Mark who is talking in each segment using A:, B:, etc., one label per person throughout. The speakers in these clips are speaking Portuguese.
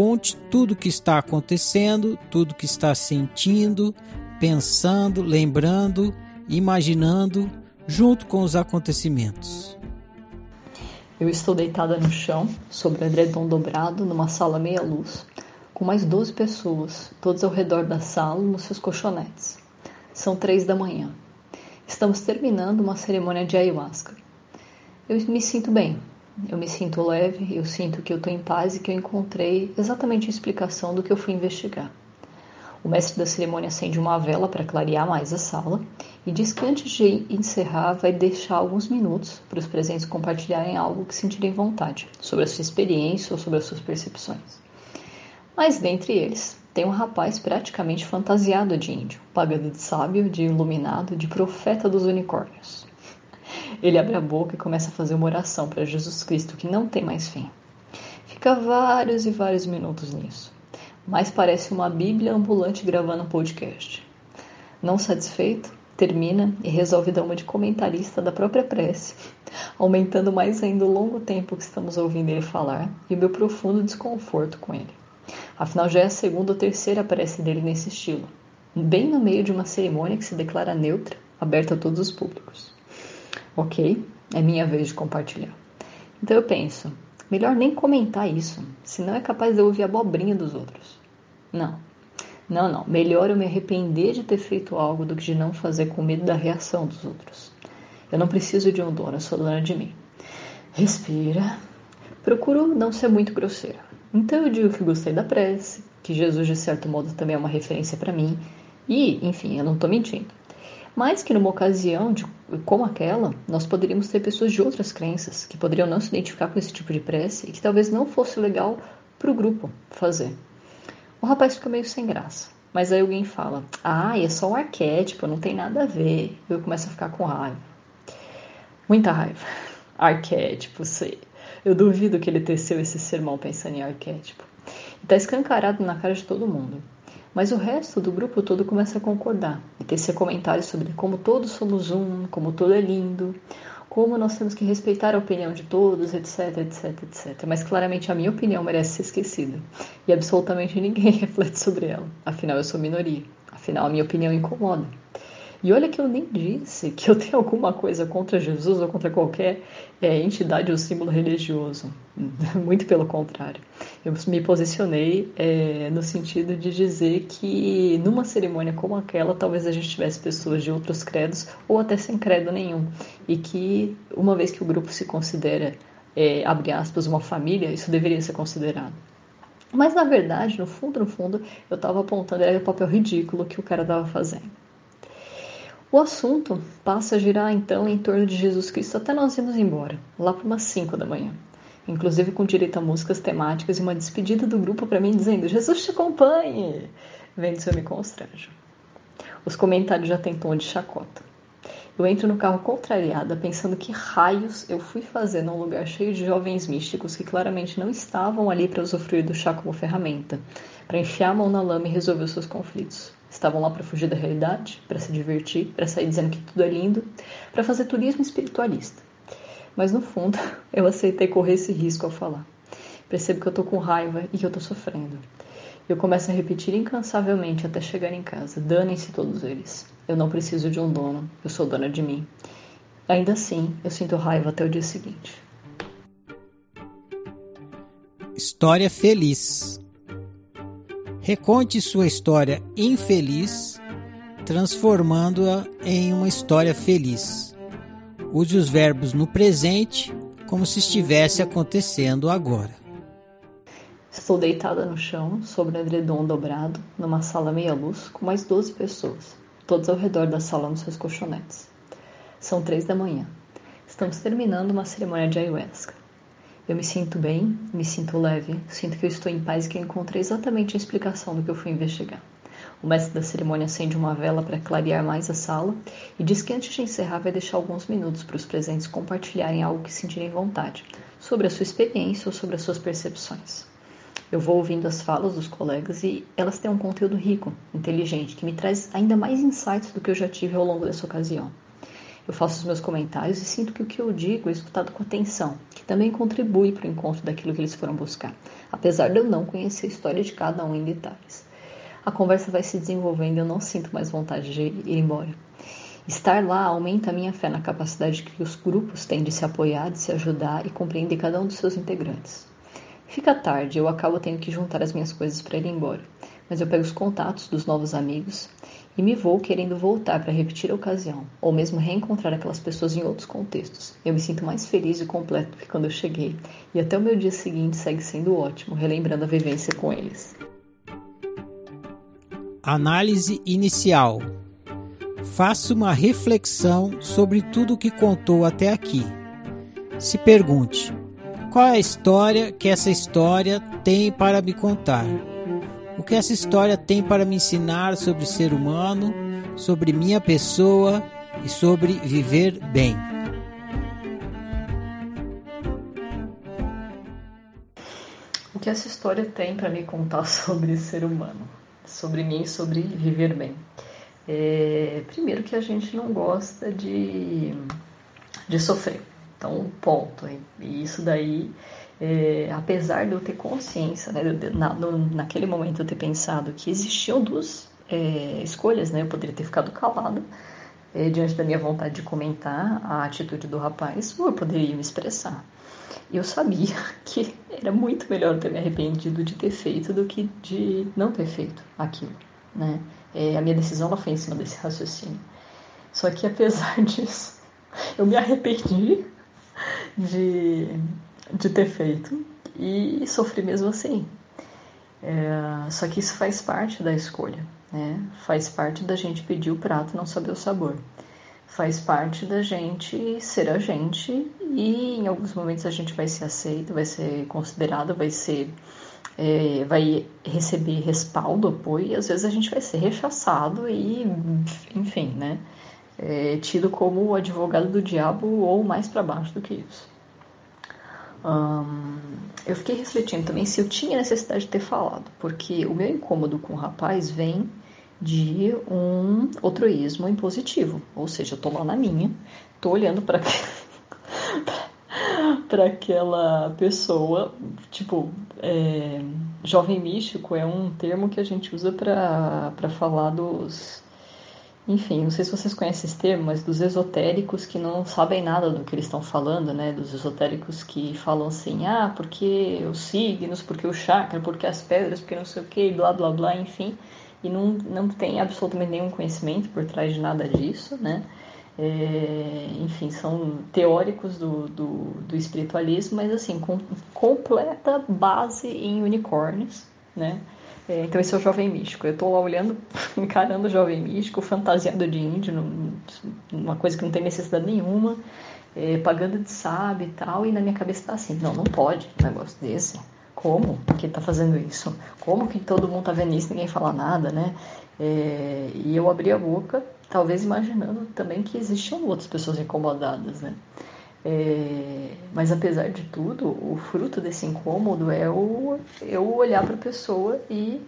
A: Conte tudo o que está acontecendo, tudo o que está sentindo, pensando, lembrando, imaginando, junto com os acontecimentos.
B: Eu estou deitada no chão, sobre o edredom dobrado, numa sala meia luz, com mais 12 pessoas, todos ao redor da sala, nos seus colchonetes. São três da manhã. Estamos terminando uma cerimônia de ayahuasca. Eu me sinto bem, eu me sinto leve, eu sinto que eu estou em paz e que eu encontrei exatamente a explicação do que eu fui investigar. O mestre da cerimônia acende uma vela para clarear mais a sala e diz que antes de encerrar vai deixar alguns minutos para os presentes compartilharem algo que sentirem vontade sobre a sua experiência ou sobre as suas percepções. Mas dentre eles tem um rapaz praticamente fantasiado de índio, pagando de sábio, de iluminado, de profeta dos unicórnios. Ele abre a boca e começa a fazer uma oração para Jesus Cristo que não tem mais fim. Fica vários e vários minutos nisso, mas parece uma Bíblia ambulante gravando um podcast. Não satisfeito, termina e resolve dar uma de comentarista da própria prece, aumentando mais ainda o longo tempo que estamos ouvindo ele falar e o meu profundo desconforto com ele. Afinal, já é a segunda ou terceira prece dele nesse estilo, bem no meio de uma cerimônia que se declara neutra, aberta a todos os públicos. Ok, é minha vez de compartilhar. Então eu penso, melhor nem comentar isso, senão é capaz de eu ouvir a abobrinha dos outros. Não, não, não. Melhor eu me arrepender de ter feito algo do que de não fazer com medo da reação dos outros. Eu não preciso de um dono, eu sou dona de mim. Respira. Procuro não ser muito grosseira. Então eu digo que gostei da prece, que Jesus de certo modo também é uma referência para mim, e, enfim, eu não estou mentindo. Mas que numa ocasião de, como aquela, nós poderíamos ter pessoas de outras crenças que poderiam não se identificar com esse tipo de prece e que talvez não fosse legal para o grupo fazer. O rapaz fica meio sem graça, mas aí alguém fala: Ah, é só um arquétipo, não tem nada a ver. Eu começo a ficar com raiva. Muita raiva. Arquétipo, sei. Eu duvido que ele teceu esse sermão pensando em arquétipo. Está escancarado na cara de todo mundo. Mas o resto do grupo todo começa a concordar e tecer comentários sobre como todos somos um, como tudo é lindo, como nós temos que respeitar a opinião de todos, etc, etc, etc. Mas claramente a minha opinião merece ser esquecida e absolutamente ninguém reflete sobre ela. Afinal, eu sou minoria. Afinal, a minha opinião incomoda. E olha que eu nem disse que eu tenho alguma coisa contra Jesus ou contra qualquer é, entidade ou símbolo religioso. Muito pelo contrário. Eu me posicionei é, no sentido de dizer que numa cerimônia como aquela, talvez a gente tivesse pessoas de outros credos ou até sem credo nenhum. E que, uma vez que o grupo se considera, é, abre aspas, uma família, isso deveria ser considerado. Mas na verdade, no fundo, no fundo, eu estava apontando era o papel ridículo que o cara estava fazendo. O assunto passa a girar então em torno de Jesus Cristo até nós irmos embora, lá para umas 5 da manhã. Inclusive com direito a músicas temáticas e uma despedida do grupo para mim dizendo: Jesus te acompanhe! Vendo se eu me constranjo. Os comentários já têm tom de chacota. Eu entro no carro contrariada, pensando que raios eu fui fazer num lugar cheio de jovens místicos que claramente não estavam ali para usufruir do chá como ferramenta, para enfiar a mão na lama e resolver os seus conflitos. Estavam lá para fugir da realidade, para se divertir, para sair dizendo que tudo é lindo, para fazer turismo espiritualista. Mas no fundo, eu aceitei correr esse risco ao falar. Percebo que eu tô com raiva e que eu tô sofrendo. Eu começo a repetir incansavelmente até chegar em casa. Danem-se todos eles. Eu não preciso de um dono. Eu sou dona de mim. Ainda assim, eu sinto raiva até o dia seguinte.
A: História feliz. Reconte sua história infeliz, transformando-a em uma história feliz. Use os verbos no presente como se estivesse acontecendo agora.
B: Estou deitada no chão, sobre um edredom dobrado, numa sala meia-luz, com mais 12 pessoas, todos ao redor da sala nos seus colchonetes. São três da manhã. Estamos terminando uma cerimônia de ayahuasca. Eu me sinto bem, me sinto leve, sinto que eu estou em paz e que eu encontrei exatamente a explicação do que eu fui investigar. O mestre da cerimônia acende uma vela para clarear mais a sala e diz que antes de encerrar vai deixar alguns minutos para os presentes compartilharem algo que sentirem vontade, sobre a sua experiência ou sobre as suas percepções. Eu vou ouvindo as falas dos colegas e elas têm um conteúdo rico, inteligente, que me traz ainda mais insights do que eu já tive ao longo dessa ocasião. Eu faço os meus comentários e sinto que o que eu digo é escutado com atenção, que também contribui para o encontro daquilo que eles foram buscar, apesar de eu não conhecer a história de cada um em detalhes. A conversa vai se desenvolvendo e eu não sinto mais vontade de ir embora. Estar lá aumenta a minha fé na capacidade que os grupos têm de se apoiar, de se ajudar e compreender cada um dos seus integrantes. Fica tarde, eu acabo tendo que juntar as minhas coisas para ir embora, mas eu pego os contatos dos novos amigos e me vou querendo voltar para repetir a ocasião, ou mesmo reencontrar aquelas pessoas em outros contextos. Eu me sinto mais feliz e completo que quando eu cheguei, e até o meu dia seguinte segue sendo ótimo, relembrando a vivência com eles.
A: Análise inicial. Faça uma reflexão sobre tudo o que contou até aqui. Se pergunte: qual é a história que essa história tem para me contar? O que essa história tem para me ensinar sobre ser humano, sobre minha pessoa e sobre viver bem?
B: O que essa história tem para me contar sobre ser humano, sobre mim, sobre viver bem? É, primeiro que a gente não gosta de, de sofrer. Então, ponto. E isso daí, é, apesar de eu ter consciência, né, na, no, naquele momento eu ter pensado que existiam duas é, escolhas, né? Eu poderia ter ficado calada é, diante da minha vontade de comentar a atitude do rapaz, ou eu poderia me expressar. Eu sabia que era muito melhor ter me arrependido de ter feito do que de não ter feito aquilo, né? A minha decisão ela foi em cima desse raciocínio. Só que apesar disso, eu me arrependi de, de ter feito e sofri mesmo assim. É, só que isso faz parte da escolha, né? Faz parte da gente pedir o prato e não saber o sabor. Faz parte da gente ser a gente e em alguns momentos a gente vai ser aceito, vai ser considerado, vai ser é, vai receber respaldo, apoio, e às vezes a gente vai ser rechaçado e, enfim, né? É, tido como o advogado do diabo ou mais para baixo do que isso. Eu fiquei refletindo também se eu tinha necessidade de ter falado, porque o meu incômodo com o rapaz vem de um altruísmo impositivo, ou seja, eu tô lá na minha, tô olhando para para aquela pessoa, tipo, é, jovem místico é um termo que a gente usa para falar dos enfim, não sei se vocês conhecem esse termo, mas dos esotéricos que não sabem nada do que eles estão falando, né? Dos esotéricos que falam assim, ah, porque os signos, porque o chakra, porque as pedras, porque não sei o que, blá blá blá, enfim. E não, não tem absolutamente nenhum conhecimento por trás de nada disso, né? É, enfim, são teóricos do, do, do, espiritualismo, mas assim, com completa base em unicórnios, né? É, então esse é o jovem místico. Eu estou lá olhando, encarando o jovem místico, fantasiado de índio, uma coisa que não tem necessidade nenhuma, é, pagando de sábio e tal, e na minha cabeça está assim, não, não pode um negócio desse. Como que está fazendo isso? Como que todo mundo está vendo isso ninguém fala nada, né? É, e eu abri a boca talvez imaginando também que existiam outras pessoas incomodadas, né? É, mas apesar de tudo, o fruto desse incômodo é o, eu olhar para a pessoa e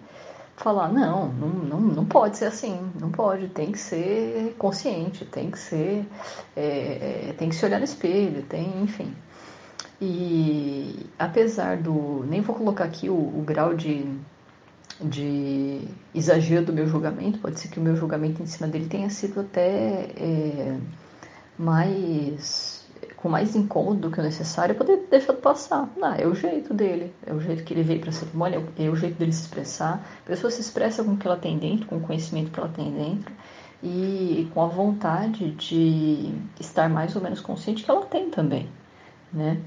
B: falar: não, não, não, não pode ser assim, não pode, tem que ser consciente, tem que ser. É, é tem que se olhar no espelho, tem, enfim. E apesar do. Nem vou colocar aqui o, o grau de, de exagero do meu julgamento, pode ser que o meu julgamento em cima dele tenha sido até é, mais com mais incômodo do que o necessário, eu poderia passar. Não, é o jeito dele, é o jeito que ele veio para a cerimônia, é o jeito dele se expressar. A pessoa se expressa com o que ela tem dentro, com o conhecimento que ela tem dentro e com a vontade de estar mais ou menos consciente que ela tem também, né?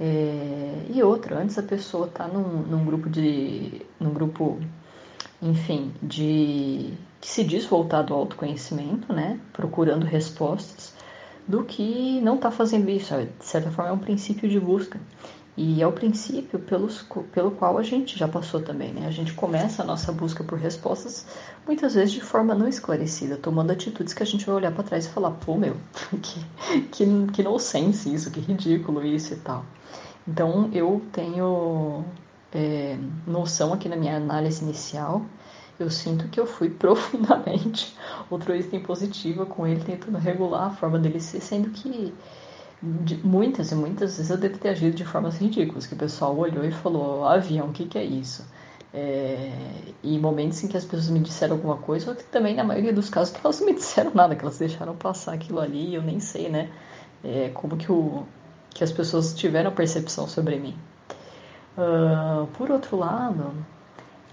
B: É, e outra, antes a pessoa tá num, num grupo de, num grupo, enfim, de que se diz voltado ao autoconhecimento, né? Procurando respostas do que não está fazendo isso. De certa forma, é um princípio de busca. E é o princípio pelos, pelo qual a gente já passou também, né? A gente começa a nossa busca por respostas muitas vezes de forma não esclarecida, tomando atitudes que a gente vai olhar para trás e falar, pô, meu, que, que, que nonsense isso, que ridículo isso e tal. Então, eu tenho é, noção aqui na minha análise inicial eu sinto que eu fui profundamente altruísta impositiva com ele, tentando regular a forma dele ser, sendo que muitas e muitas vezes eu devo ter agido de formas ridículas, que o pessoal olhou e falou, avião, o que, que é isso? É, e momentos em que as pessoas me disseram alguma coisa, ou que também na maioria dos casos elas não me disseram nada, que elas deixaram passar aquilo ali, eu nem sei, né? É, como que, o, que as pessoas tiveram percepção sobre mim. Uh, por outro lado,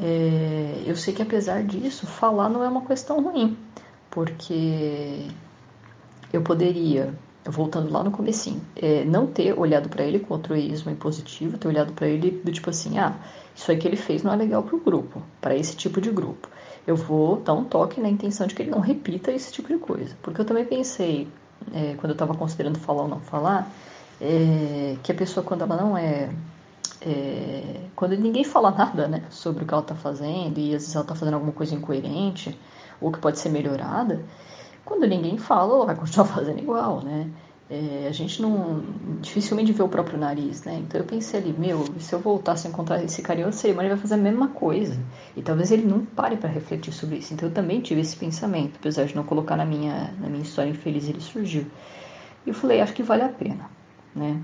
B: é, eu sei que apesar disso, falar não é uma questão ruim, porque eu poderia, voltando lá no comecinho, é, não ter olhado para ele com altruísmo impositivo, ter olhado para ele do tipo assim, ah, isso aí que ele fez não é legal para o grupo, para esse tipo de grupo. Eu vou dar um toque na intenção de que ele não repita esse tipo de coisa. Porque eu também pensei, é, quando eu estava considerando falar ou não falar, é, que a pessoa, quando ela não é é, quando ninguém fala nada né, sobre o que ela está fazendo e às vezes ela está fazendo alguma coisa incoerente ou que pode ser melhorada, quando ninguém fala, ela vai continuar fazendo igual, né? É, a gente não dificilmente vê o próprio nariz, né? Então eu pensei ali, meu, se eu voltasse a encontrar esse cara em outra cerimônia, ele vai fazer a mesma coisa. E talvez ele não pare para refletir sobre isso. Então eu também tive esse pensamento, apesar de não colocar na minha, na minha história infeliz, ele surgiu. E eu falei, acho que vale a pena, né?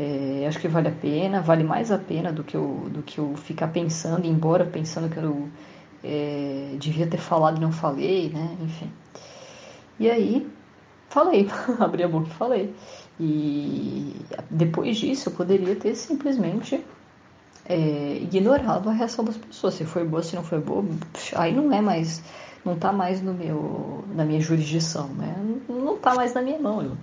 B: É, acho que vale a pena, vale mais a pena do que eu, do que eu ficar pensando, embora pensando que eu é, devia ter falado e não falei, né? Enfim. E aí, falei, abri a boca e falei. E depois disso, eu poderia ter simplesmente é, ignorado a reação das pessoas. Se foi boa, se não foi boa, aí não é mais, não tá mais no meu, na minha jurisdição, né? Não tá mais na minha mão. Eu,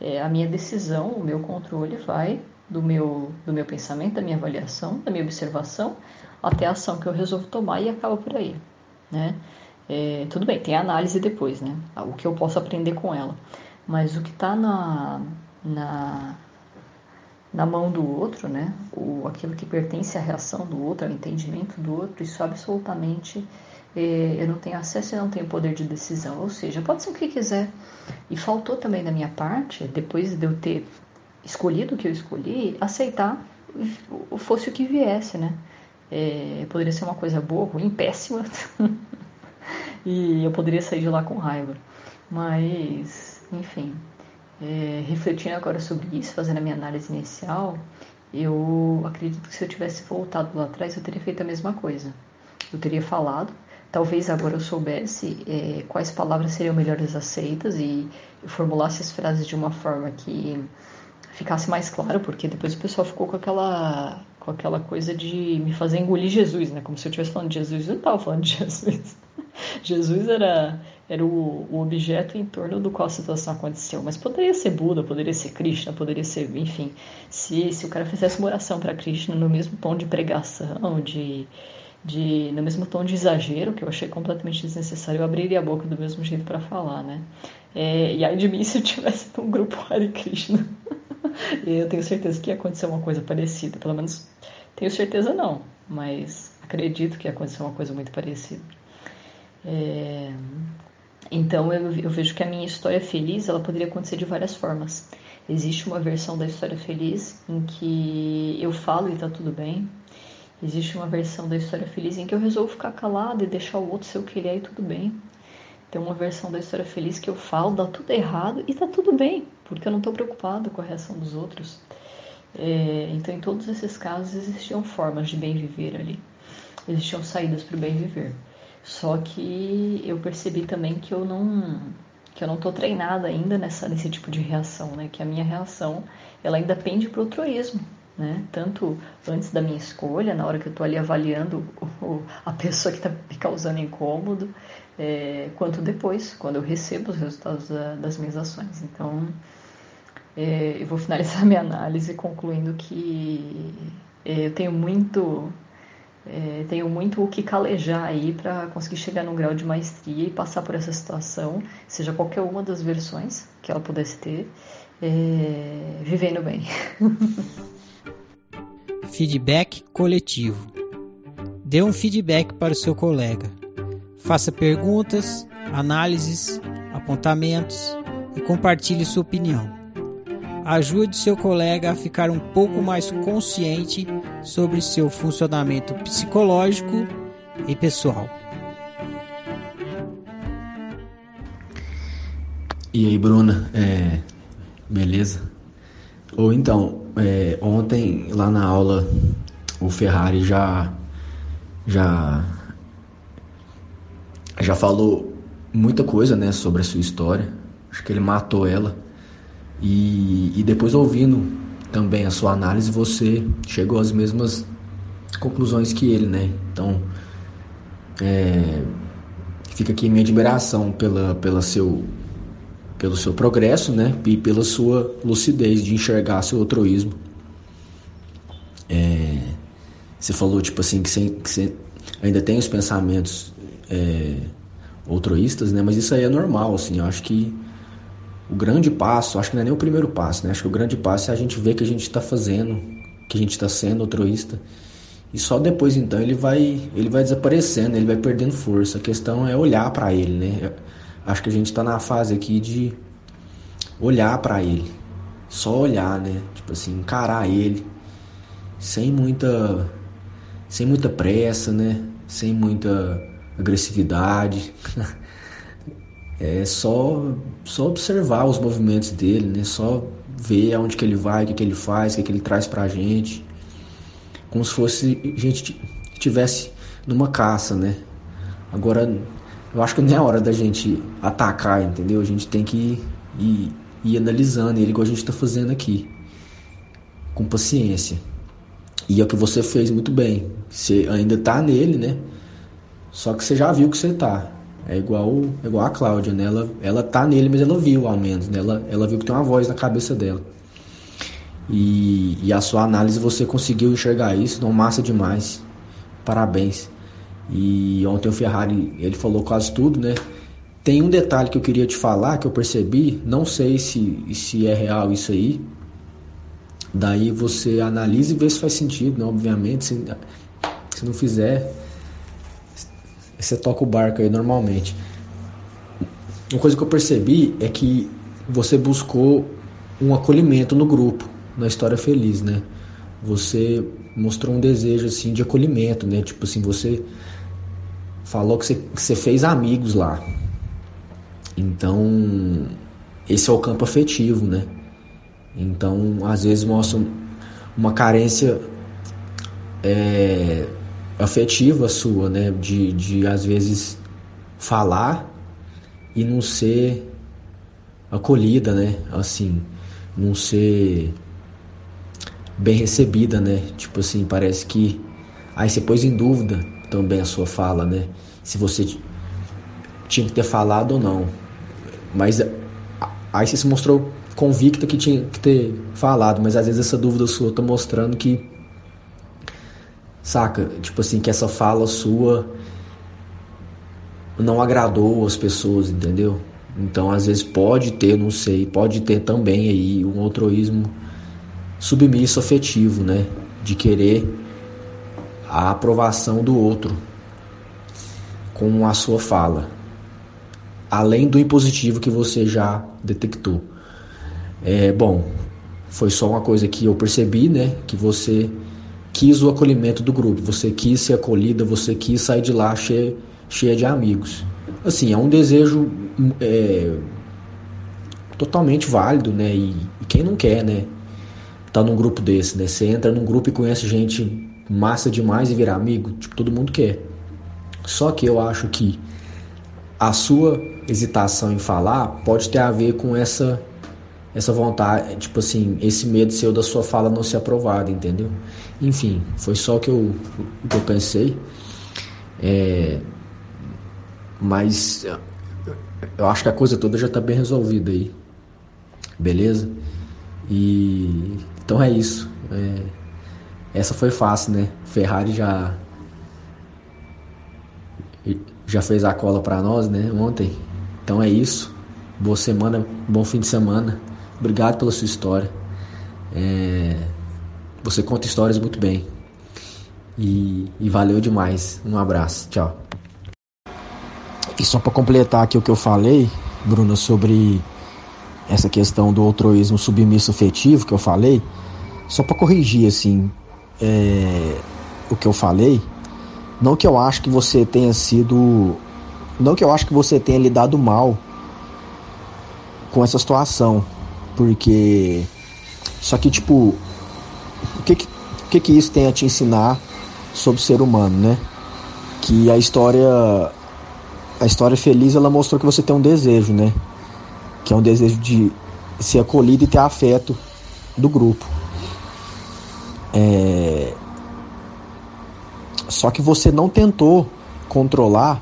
B: é, a minha decisão, o meu controle vai do meu, do meu pensamento, da minha avaliação, da minha observação, até a ação que eu resolvo tomar e acaba por aí, né? É, tudo bem, tem análise depois, né? O que eu posso aprender com ela. Mas o que está na, na, na mão do outro, né? O, aquilo que pertence à reação do outro, ao entendimento do outro, isso absolutamente é, eu não tenho acesso e não tenho poder de decisão. Ou seja, pode ser o que quiser. E faltou também da minha parte, depois de eu ter escolhido o que eu escolhi, aceitar fosse o que viesse, né? É, poderia ser uma coisa boa, ruim, péssima. e eu poderia sair de lá com raiva. Mas, enfim, é, refletindo agora sobre isso, fazendo a minha análise inicial, eu acredito que se eu tivesse voltado lá atrás, eu teria feito a mesma coisa. Eu teria falado, talvez agora eu soubesse é, quais palavras seriam melhores aceitas e formulasse as frases de uma forma que ficasse mais claro, porque depois o pessoal ficou com aquela com aquela coisa de me fazer engolir Jesus, né? Como se eu estivesse falando de Jesus, eu não estava falando de Jesus. Jesus era era o, o, objeto em torno do qual a situação aconteceu, mas poderia ser Buda, poderia ser Krishna, poderia ser, enfim, se, se o cara fizesse uma oração para Krishna no mesmo tom de pregação, de de no mesmo tom de exagero, que eu achei completamente desnecessário, eu abriria a boca do mesmo jeito para falar, né? É, e aí de mim se eu tivesse num grupo Hare Krishna. eu tenho certeza que ia acontecer uma coisa parecida, pelo menos tenho certeza não, mas acredito que ia acontecer uma coisa muito parecida. É... Então eu, eu vejo que a minha história feliz ela poderia acontecer de várias formas. Existe uma versão da história feliz em que eu falo e tá tudo bem. Existe uma versão da história feliz em que eu resolvo ficar calado e deixar o outro ser o que ele é e tudo bem. Tem uma versão da história feliz que eu falo, dá tudo errado e tá tudo bem, porque eu não estou preocupado com a reação dos outros. É, então, em todos esses casos, existiam formas de bem viver ali, existiam saídas para o bem viver. Só que eu percebi também que eu não que eu não estou treinada ainda nessa nesse tipo de reação, né? Que a minha reação ela ainda pende para o altruísmo, né? Tanto antes da minha escolha, na hora que eu estou ali avaliando o, a pessoa que está me causando incômodo, é, quanto depois, quando eu recebo os resultados da, das minhas ações. Então, é, eu vou finalizar minha análise concluindo que é, eu tenho muito é, tenho muito o que calejar aí para conseguir chegar num grau de maestria e passar por essa situação, seja qualquer uma das versões que ela pudesse ter, é, vivendo bem.
A: feedback coletivo. Dê um feedback para o seu colega. Faça perguntas, análises, apontamentos e compartilhe sua opinião. Ajude seu colega a ficar um pouco mais consciente sobre seu funcionamento psicológico e pessoal.
C: E aí, Bruna, é, beleza? Ou então, é, ontem lá na aula o Ferrari já já já falou muita coisa, né, sobre a sua história. Acho que ele matou ela. E, e depois ouvindo também a sua análise, você chegou às mesmas conclusões que ele, né? Então, é, fica aqui minha admiração pela, pela seu, pelo seu progresso, né? E pela sua lucidez de enxergar seu altruísmo. É, você falou, tipo assim, que você, que você ainda tem os pensamentos é, altruístas, né? Mas isso aí é normal, assim. Eu acho que o grande passo, acho que não é nem o primeiro passo, né? Acho que o grande passo é a gente ver que a gente está fazendo, que a gente está sendo altruísta. E só depois então ele vai, ele vai desaparecendo, ele vai perdendo força. A questão é olhar para ele, né? Acho que a gente está na fase aqui de olhar para ele. Só olhar, né? Tipo assim, encarar ele sem muita sem muita pressa, né? Sem muita agressividade. é só só observar os movimentos dele, né? Só ver aonde que ele vai, o que, que ele faz, o que, que ele traz pra gente. Como se fosse a gente tivesse numa caça, né? Agora, eu acho que não é hora da gente atacar, entendeu? A gente tem que ir, ir, ir analisando ele igual a gente está fazendo aqui. Com paciência. E é o que você fez muito bem. Você ainda tá nele, né? Só que você já viu que você tá. É igual, é igual a Cláudia, né? Ela, ela tá nele, mas ela viu ao menos, né? Ela, ela viu que tem uma voz na cabeça dela. E, e a sua análise você conseguiu enxergar isso, não massa demais. Parabéns. E ontem o Ferrari, ele falou quase tudo, né? Tem um detalhe que eu queria te falar, que eu percebi, não sei se, se é real isso aí. Daí você analisa e vê se faz sentido, né? Obviamente, se, se não fizer, você toca o barco aí normalmente. Uma coisa que eu percebi é que você buscou um acolhimento no grupo, na história feliz, né? Você mostrou um desejo assim de acolhimento, né? Tipo assim, você falou que você, que você fez amigos lá. Então, esse é o campo afetivo, né? Então, às vezes mostra uma carência é, afetiva sua, né? De, de às vezes falar e não ser acolhida, né? Assim, não ser bem recebida, né? Tipo assim, parece que aí você pôs em dúvida também a sua fala, né? Se você tinha que ter falado ou não. Mas aí você se mostrou convicta que tinha que ter falado, mas às vezes essa dúvida sua tá mostrando que Saca? Tipo assim, que essa fala sua não agradou as pessoas, entendeu? Então, às vezes pode ter, não sei, pode ter também aí um altruísmo submisso afetivo, né? De querer a aprovação do outro com a sua fala. além do impositivo que você já detectou. É, bom, foi só uma coisa que eu percebi, né? Que você quis o acolhimento do grupo, você quis ser acolhida, você quis sair de lá cheia, cheia de amigos. Assim, é um desejo é, totalmente válido, né? E, e, quem não quer, né? Tá num grupo desse, né? Você entra num grupo e conhece gente massa demais e virar amigo, tipo, todo mundo quer. Só que eu acho que a sua hesitação em falar pode ter a ver com essa essa vontade, tipo assim, esse medo seu da sua fala não ser aprovada, entendeu? Enfim, foi só o que eu, que eu pensei. É, mas eu acho que a coisa toda já está bem resolvida aí. Beleza? E então é isso. É, essa foi fácil, né? Ferrari já já fez a cola para nós, né? Ontem. Então é isso. Boa semana, bom fim de semana. Obrigado pela sua história. É, você conta histórias muito bem. E, e valeu demais. Um abraço. Tchau. E só para completar aqui o que eu falei, Bruno, sobre essa questão do altruísmo submisso afetivo que eu falei, só para corrigir assim é, o que eu falei, não que eu acho que você tenha sido, não que eu acho que você tenha lidado mal com essa situação, porque só que tipo, o que que, o que, que isso tem a te ensinar sobre o ser humano, né? Que a história a história feliz ela mostrou que você tem um desejo, né? Que é um desejo de ser acolhido e ter afeto do grupo. É... Só que você não tentou controlar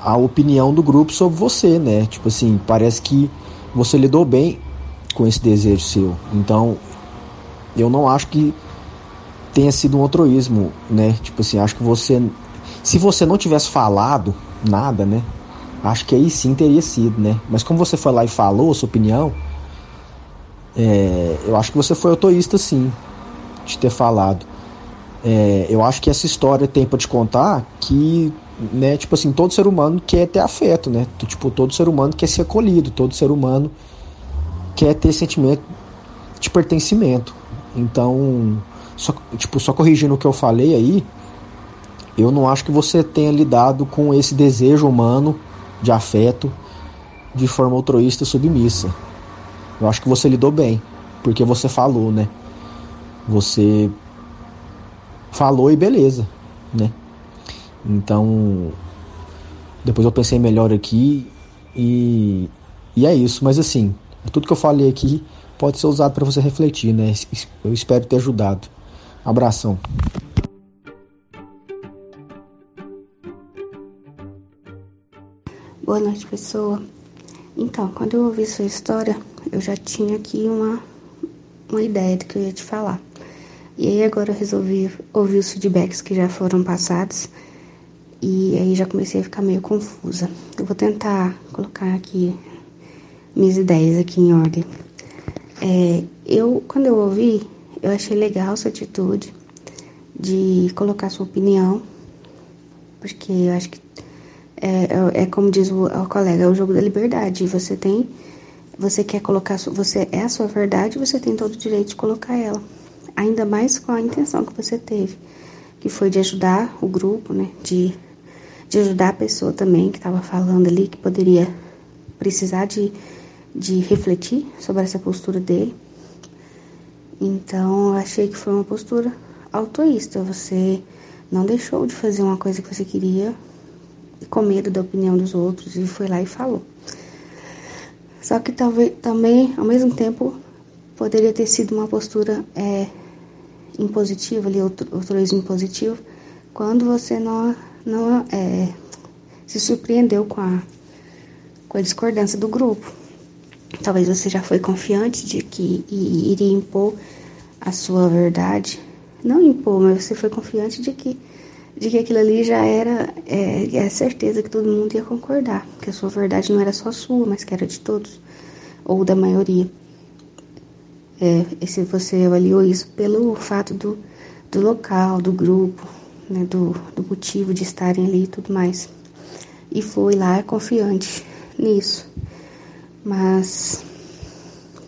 C: a opinião do grupo sobre você, né? Tipo assim, parece que você lidou bem com esse desejo seu. Então, eu não acho que tenha sido um altruísmo, né? Tipo assim, acho que você se você não tivesse falado nada, né? Acho que aí sim teria sido, né? Mas como você foi lá e falou a sua opinião, é, eu acho que você foi autoísta sim, de ter falado. É, eu acho que essa história tem para te contar que, né, tipo assim, todo ser humano quer ter afeto, né? Tipo, todo ser humano quer ser acolhido, todo ser humano quer ter sentimento de pertencimento. Então, só, tipo, só corrigindo o que eu falei aí, eu não acho que você tenha lidado com esse desejo humano de afeto de forma altruísta submissa. Eu acho que você lidou bem, porque você falou, né? Você falou e beleza, né? Então, depois eu pensei melhor aqui e, e é isso. Mas assim, tudo que eu falei aqui pode ser usado para você refletir, né? Eu espero ter ajudado. Abração.
D: Boa noite, pessoa. Então, quando eu ouvi sua história, eu já tinha aqui uma, uma ideia do que eu ia te falar. E aí agora eu resolvi ouvir os feedbacks que já foram passados e aí já comecei a ficar meio confusa. Eu vou tentar colocar aqui minhas ideias aqui em ordem. É, eu, quando eu ouvi, eu achei legal sua atitude de colocar sua opinião, porque eu acho que é, é, é como diz o, o, colega, é o jogo da liberdade. Você tem, você quer colocar, você é a sua verdade, você tem todo o direito de colocar ela. Ainda mais com a intenção que você teve, que foi de ajudar o grupo, né? De, de ajudar a pessoa também que estava falando ali, que poderia precisar de, de refletir sobre essa postura dele. Então, eu achei que foi uma postura autoísta. Você não deixou de fazer uma coisa que você queria com medo da opinião dos outros e foi lá e falou. Só que talvez também, ao mesmo tempo, poderia ter sido uma postura é, impositiva, ali, altruísmo impositivo, quando você não, não é, se surpreendeu com a, com a discordância do grupo. Talvez você já foi confiante de que iria impor a sua verdade. Não impor, mas você foi confiante de que de que aquilo ali já era é, é certeza que todo mundo ia concordar, que a sua verdade não era só sua, mas que era de todos, ou da maioria. É, e se você avaliou isso pelo fato do, do local, do grupo, né, do, do motivo de estarem ali e tudo mais. e fui lá confiante nisso. Mas,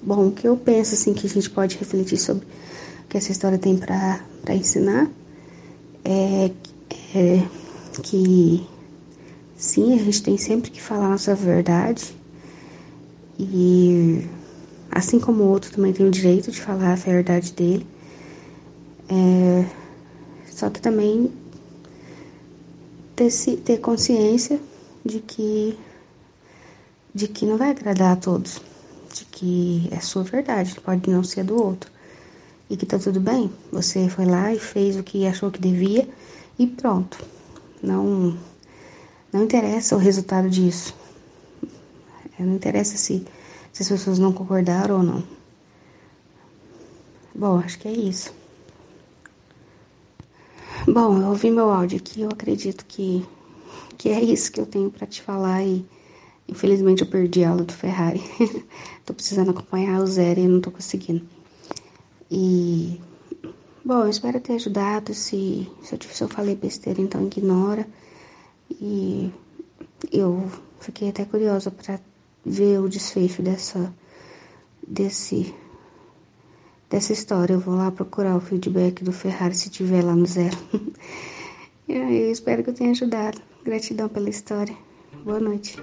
D: bom, o que eu penso assim que a gente pode refletir sobre o que essa história tem para ensinar é, é que sim, a gente tem sempre que falar a nossa verdade e assim como o outro também tem o direito de falar a verdade dele. É, só que também ter, ter consciência de que de que não vai agradar a todos, de que é sua verdade, pode não ser do outro. E que tá tudo bem. Você foi lá e fez o que achou que devia e pronto. Não não interessa o resultado disso. Não interessa se, se as pessoas não concordaram ou não. Bom, acho que é isso. Bom, eu ouvi meu áudio aqui, eu acredito que, que é isso que eu tenho para te falar e Infelizmente eu perdi a aula do Ferrari. tô precisando acompanhar o zero e não tô conseguindo. E bom, espero ter ajudado. Se, se, eu, se eu falei besteira, então ignora. E eu fiquei até curiosa para ver o desfecho dessa desse dessa história. Eu vou lá procurar o feedback do Ferrari se tiver lá no zero. eu espero que eu tenha ajudado. Gratidão pela história. Boa noite.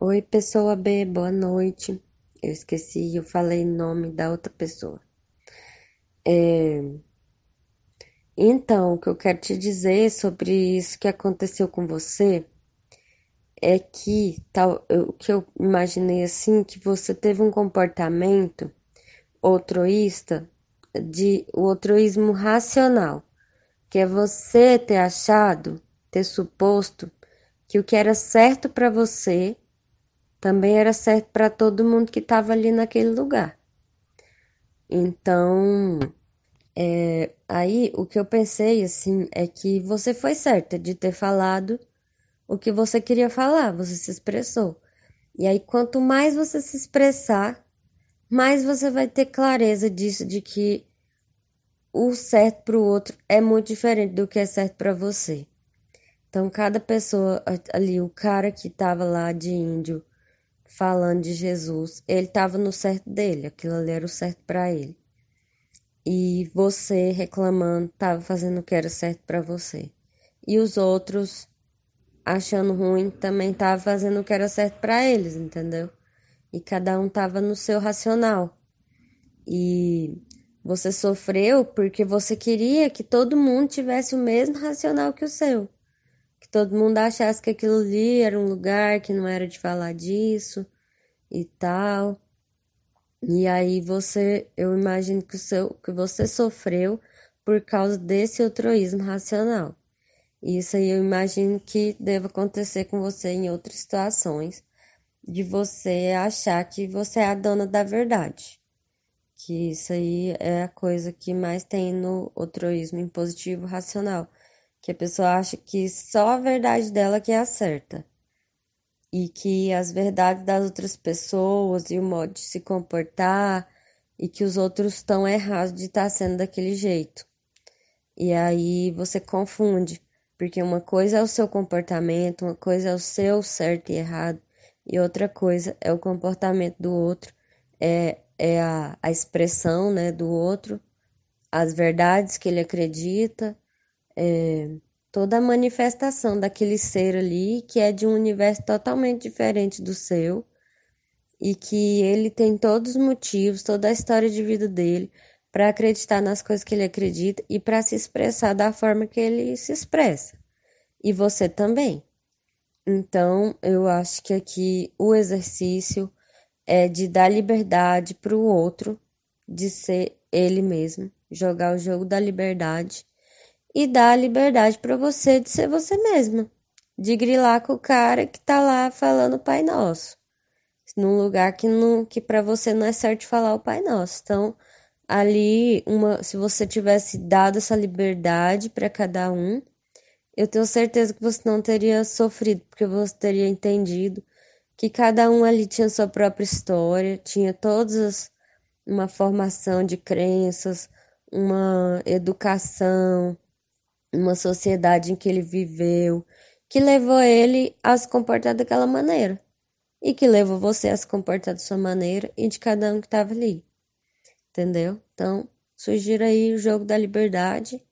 E: Oi, pessoa B, boa noite. Eu esqueci, eu falei nome da outra pessoa. É... Então, o que eu quero te dizer sobre isso que aconteceu com você é que tal, o que eu imaginei assim, que você teve um comportamento altruísta de o altruísmo racional, que é você ter achado, ter suposto que o que era certo para você também era certo para todo mundo que estava ali naquele lugar. Então, é, aí o que eu pensei assim é que você foi certa de ter falado o que você queria falar, você se expressou. E aí, quanto mais você se expressar, mais você vai ter clareza disso, de que o certo para o outro é muito diferente do que é certo para você. Então, cada pessoa ali, o cara que estava lá de índio, falando de Jesus, ele estava no certo dele, aquilo ali era o certo para ele. E você reclamando, estava fazendo o que era certo para você. E os outros achando ruim também estava fazendo o que era certo para eles, entendeu? E cada um estava no seu racional. E você sofreu porque você queria que todo mundo tivesse o mesmo racional que o seu que todo mundo achasse que aquilo ali era um lugar que não era de falar disso e tal. E aí você, eu imagino que o seu que você sofreu por causa desse altruísmo racional. Isso aí eu imagino que deva acontecer com você em outras situações, de você achar que você é a dona da verdade. Que isso aí é a coisa que mais tem no altruísmo impositivo racional que a pessoa acha que só a verdade dela que é a certa e que as verdades das outras pessoas e o modo de se comportar e que os outros estão errados de estar sendo daquele jeito. E aí você confunde, porque uma coisa é o seu comportamento, uma coisa é o seu certo e errado, e outra coisa é o comportamento do outro, é, é a, a expressão né, do outro, as verdades que ele acredita é, toda a manifestação daquele ser ali que é de um universo totalmente diferente do seu e que ele tem todos os motivos, toda a história de vida dele para acreditar nas coisas que ele acredita e para se expressar da forma que ele se expressa. E você também. Então, eu acho que aqui o exercício é de dar liberdade para o outro de ser ele mesmo, jogar o jogo da liberdade e dá a liberdade para você de ser você mesma, de grilar com o cara que tá lá falando o Pai Nosso, num lugar que não que para você não é certo falar o Pai Nosso. Então, ali uma, se você tivesse dado essa liberdade para cada um, eu tenho certeza que você não teria sofrido, porque você teria entendido que cada um ali tinha sua própria história, tinha todas uma formação de crenças, uma educação, uma sociedade em que ele viveu, que levou ele a se comportar daquela maneira. E que levou você a se comportar da sua maneira e de cada um que estava ali. Entendeu? Então, sugiro aí o jogo da liberdade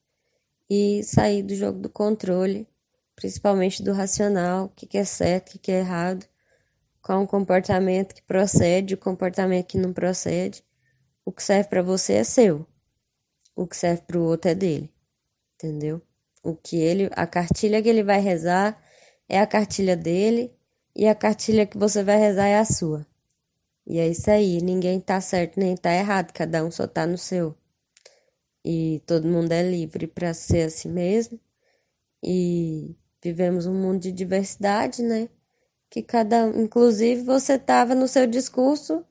E: e sair do jogo do controle, principalmente do racional, o que, é certo, o que, que é errado, qual um comportamento que procede, o comportamento que não procede. O que serve para você é seu. O que serve para o outro é dele. Entendeu? O que ele, a cartilha que ele vai rezar é a cartilha dele e a cartilha que você vai rezar é a sua. E é isso aí, ninguém tá certo nem tá errado, cada um só tá no seu. E todo mundo é livre para ser assim mesmo. E vivemos um mundo de diversidade, né? Que cada, inclusive você tava no seu discurso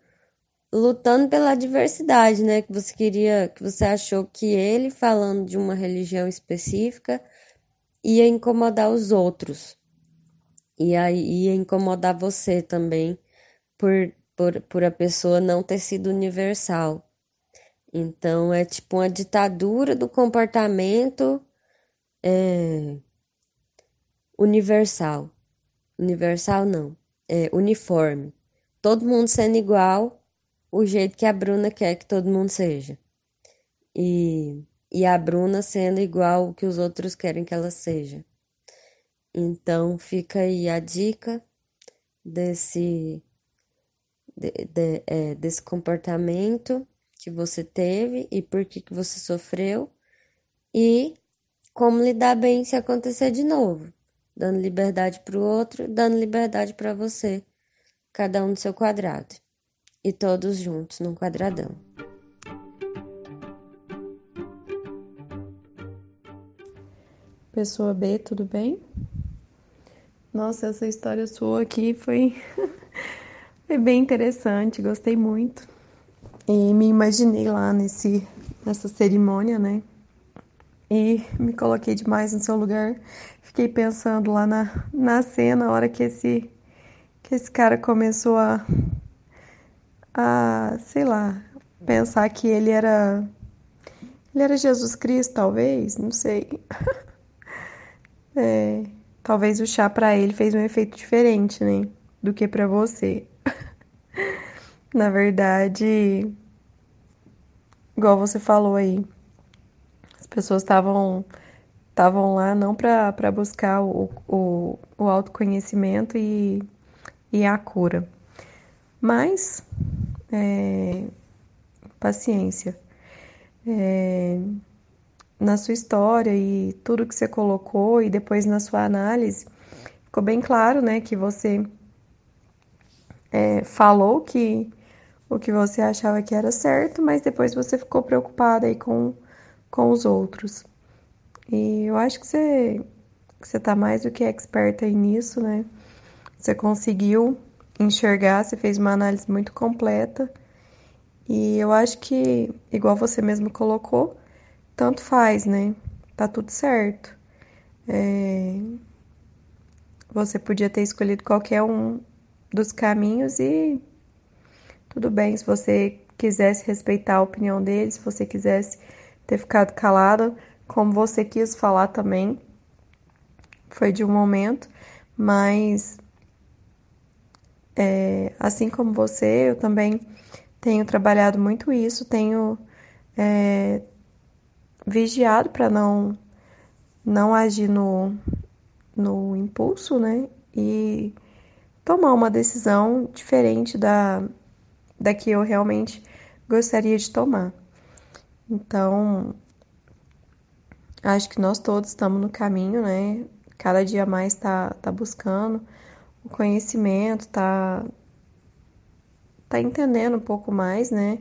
E: lutando pela diversidade, né? Que você queria, que você achou que ele falando de uma religião específica ia incomodar os outros. E aí ia incomodar você também por, por, por a pessoa não ter sido universal. Então é tipo uma ditadura do comportamento é, universal. Universal não, é uniforme. Todo mundo sendo igual o jeito que a Bruna quer que todo mundo seja. E, e a Bruna sendo igual o que os outros querem que ela seja. Então fica aí a dica desse, de, de, é, desse comportamento que você teve e por que, que você sofreu e como lidar bem se acontecer de novo, dando liberdade para o outro, dando liberdade para você, cada um no seu quadrado e todos juntos num quadradão.
F: Pessoa B, tudo bem? Nossa, essa história sua aqui foi, foi bem interessante, gostei muito. E me imaginei lá nesse, nessa cerimônia, né? E me coloquei demais no seu lugar. Fiquei pensando lá na, na cena, a hora que esse, que esse cara começou a a, sei lá, pensar que ele era ele era Jesus Cristo, talvez, não sei. é, talvez o chá para ele fez um efeito diferente, né, do que para você. Na verdade, igual você falou aí, as pessoas estavam lá não para buscar o, o, o autoconhecimento e, e a cura, mas é, paciência. É, na sua história e tudo que você colocou e depois na sua análise, ficou bem claro, né, que você é, falou que o que você achava que era certo, mas depois você ficou preocupada aí com, com os outros. E eu acho que você, que você tá mais do que experta aí nisso, né? Você conseguiu enxergar, você fez uma análise muito completa. E eu acho que, igual você mesmo colocou, tanto faz, né? Tá tudo certo. É... Você podia ter escolhido qualquer um dos caminhos e tudo bem se você quisesse respeitar a opinião dele, se você quisesse ter ficado calado, como você quis falar também. Foi de um momento, mas é, assim como você, eu também tenho trabalhado muito isso, tenho é, vigiado para não não agir no, no impulso, né? E tomar uma decisão diferente da, da que eu realmente gostaria de tomar. Então, acho que nós todos estamos no caminho, né? Cada dia mais está tá buscando conhecimento, tá, tá entendendo um pouco mais, né?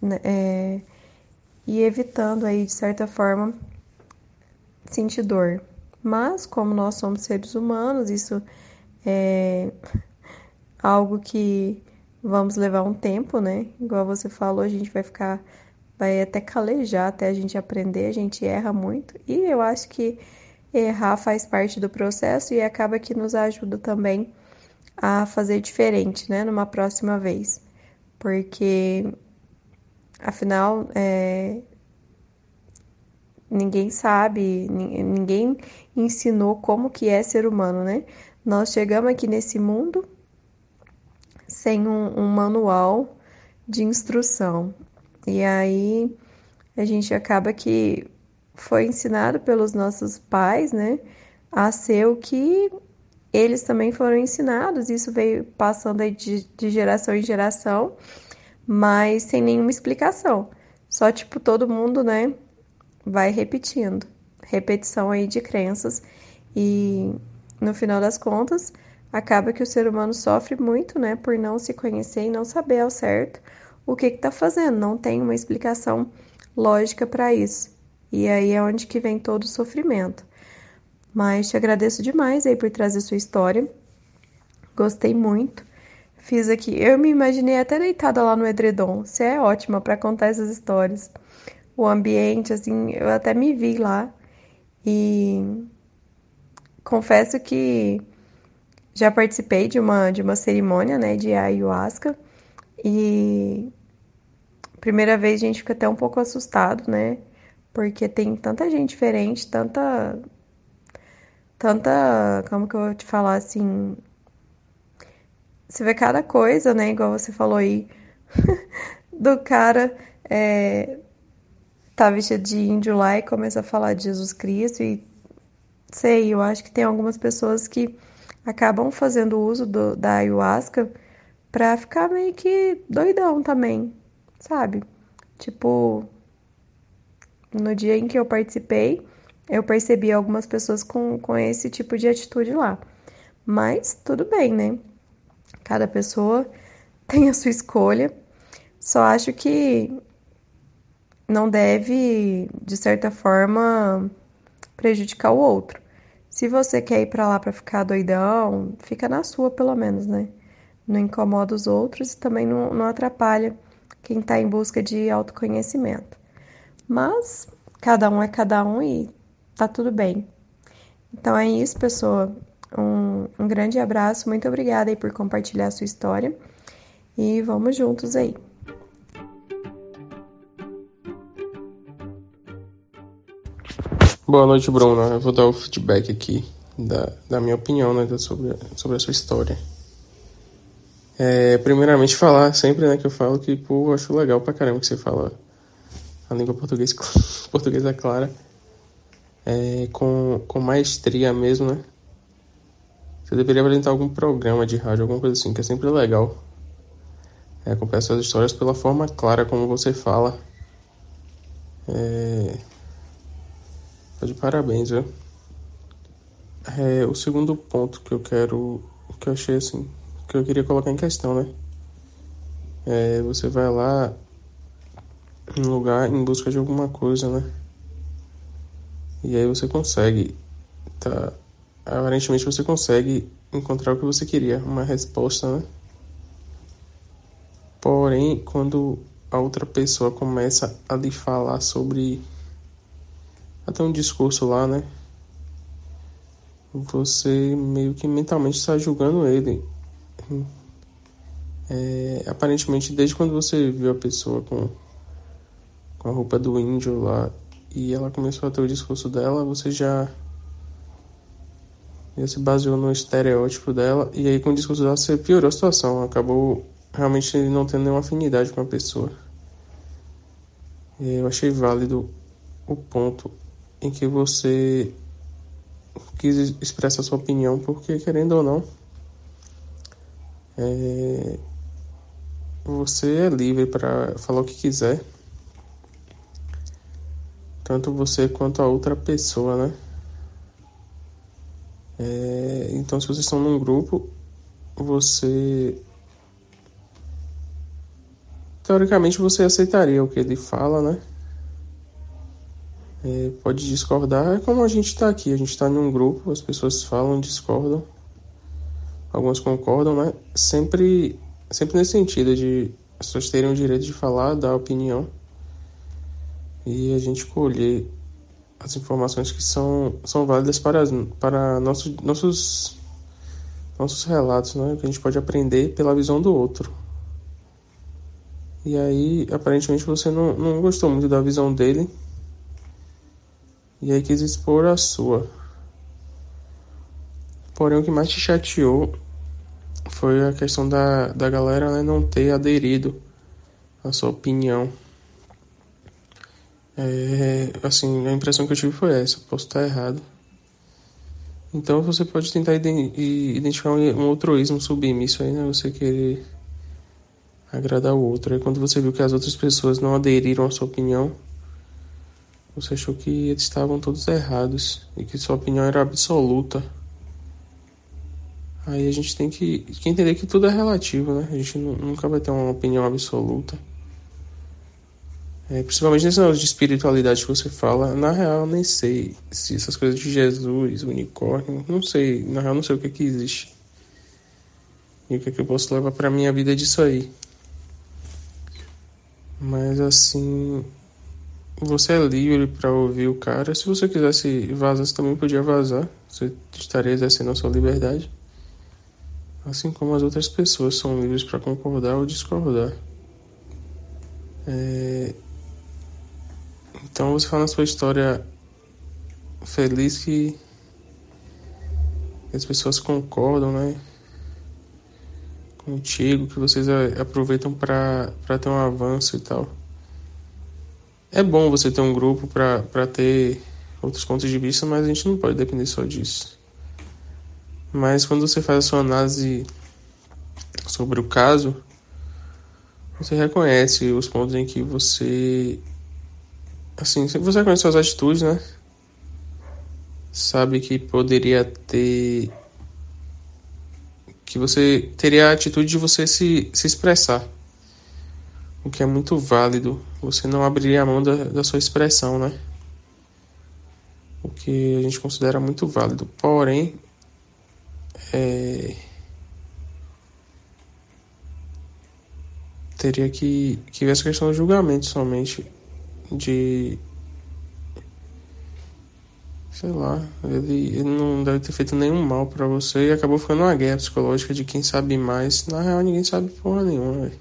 F: né? É, e evitando aí, de certa forma, sentir dor. Mas, como nós somos seres humanos, isso é algo que vamos levar um tempo, né? Igual você falou, a gente vai ficar, vai até calejar até a gente aprender, a gente erra muito. E eu acho que errar faz parte do processo e acaba que nos ajuda também a fazer diferente, né, numa próxima vez, porque afinal é, ninguém sabe, ninguém ensinou como que é ser humano, né? Nós chegamos aqui nesse mundo sem um, um manual de instrução. E aí a gente acaba que foi ensinado pelos nossos pais, né, a ser o que eles também foram ensinados. Isso veio passando de, de geração em geração, mas sem nenhuma explicação. Só tipo todo mundo, né, vai repetindo, repetição aí de crenças e no final das contas acaba que o ser humano sofre muito, né, por não se conhecer e não saber ao certo o que está fazendo, não tem uma explicação lógica para isso. E aí é onde que vem todo o sofrimento. Mas te agradeço demais aí por trazer sua história. Gostei muito. Fiz aqui, eu me imaginei até deitada lá no edredom. Você é ótima para contar essas histórias. O ambiente, assim, eu até me vi lá. E confesso que já participei de uma, de uma cerimônia, né, de ayahuasca, e primeira vez a gente fica até um pouco assustado, né, porque tem tanta gente diferente, tanta, tanta, como que eu vou te falar, assim, você vê cada coisa, né, igual você falou aí, do cara é, tá vestido de índio lá e começa a falar de Jesus Cristo e sei, eu acho que tem algumas pessoas que acabam fazendo uso do, da ayahuasca pra ficar meio que doidão também, sabe? Tipo, no dia em que eu participei, eu percebi algumas pessoas com, com esse tipo de atitude lá. Mas tudo bem, né? Cada pessoa tem a sua escolha. Só acho que não deve, de certa forma, prejudicar o outro. Se você quer ir para lá para ficar doidão, fica na sua pelo menos, né? Não incomoda os outros e também não, não atrapalha quem está em busca de autoconhecimento. Mas cada um é cada um e tá tudo bem. Então é isso, pessoa. Um, um grande abraço, muito obrigada aí por compartilhar a sua história e vamos juntos aí.
G: Boa noite, Bruno. Eu vou dar o feedback aqui da, da minha opinião né, sobre, sobre a sua história. É, primeiramente, falar sempre né, que eu falo que pô, eu acho legal pra caramba que você fala a língua portuguesa, portuguesa clara, é, com, com maestria mesmo, né? Você deveria apresentar algum programa de rádio, alguma coisa assim, que é sempre legal. É, acompanhar suas histórias pela forma clara como você fala. É, Tá de parabéns, viu? É, o segundo ponto que eu quero. que eu achei assim. que eu queria colocar em questão, né? É, você vai lá em lugar em busca de alguma coisa, né? E aí você consegue. Tá, aparentemente você consegue encontrar o que você queria, uma resposta, né? Porém, quando a outra pessoa começa a lhe falar sobre até um discurso lá, né? Você meio que mentalmente está julgando ele. É, aparentemente, desde quando você viu a pessoa com, com a roupa do índio lá e ela começou a ter o discurso dela, você já, já se baseou no estereótipo dela. E aí, com o discurso dela, você piorou a situação. Acabou realmente não tendo nenhuma afinidade com a pessoa. Eu achei válido o ponto em que você quis expressar sua opinião, porque querendo ou não, é, você é livre para falar o que quiser, tanto você quanto a outra pessoa, né? É, então, se vocês estão num grupo, você teoricamente você aceitaria o que ele fala, né? É, pode discordar, é como a gente está aqui, a gente está em um grupo, as pessoas falam, discordam, algumas concordam, né? Sempre, sempre nesse sentido de as pessoas terem o direito de falar, dar opinião e a gente colher as informações que são, são válidas para, para nossos, nossos, nossos relatos, né? Que a gente pode aprender pela visão do outro. E aí, aparentemente, você não, não gostou muito da visão dele E aí quis expor a sua. Porém, o que mais te chateou foi a questão da, da galera né, não ter aderido à sua opinião. É, assim, a impressão que eu tive foi essa, posso estar errado. Então você pode tentar identificar um, altruísmo submisso aí, né? Você querer agradar o outro. Aí quando você viu que as outras pessoas não aderiram à sua opinião, você achou que eles estavam todos errados e que sua opinião era absoluta. Aí a gente tem que, que entender que tudo é relativo, né? A gente nunca vai ter uma opinião absoluta. É, principalmente nesse negócio de espiritualidade que você fala, na real eu nem sei se essas coisas de Jesus, unicórnio, não sei, na real não sei o que é que existe. E o que é que eu posso levar pra minha vida disso aí. Mas assim, você é livre para ouvir o cara. Se você quisesse vazar, você também podia vazar. Você estaria exercendo a sua liberdade. Assim como as outras pessoas são livres para concordar ou discordar. É... Então você fala na sua história feliz que as pessoas concordam, né? Contigo, que vocês aproveitam para ter um avanço e tal. É bom você ter um grupo para ter outros pontos de vista, mas a gente não pode depender só disso. Mas quando você faz a sua análise sobre o caso, você reconhece os pontos em que você assim, você reconhece suas atitudes, né? Sabe que poderia ter que você teria a atitude de você se, se expressar. O que é muito válido. Você não abriria a mão da, da sua expressão, né? O que a gente considera muito válido. Porém, é... teria que, que ver essa questão do julgamento somente. De sei lá, ele, ele não deve ter feito nenhum mal para você e acabou ficando uma guerra psicológica de quem sabe mais. Na real, ninguém sabe porra nenhuma, velho.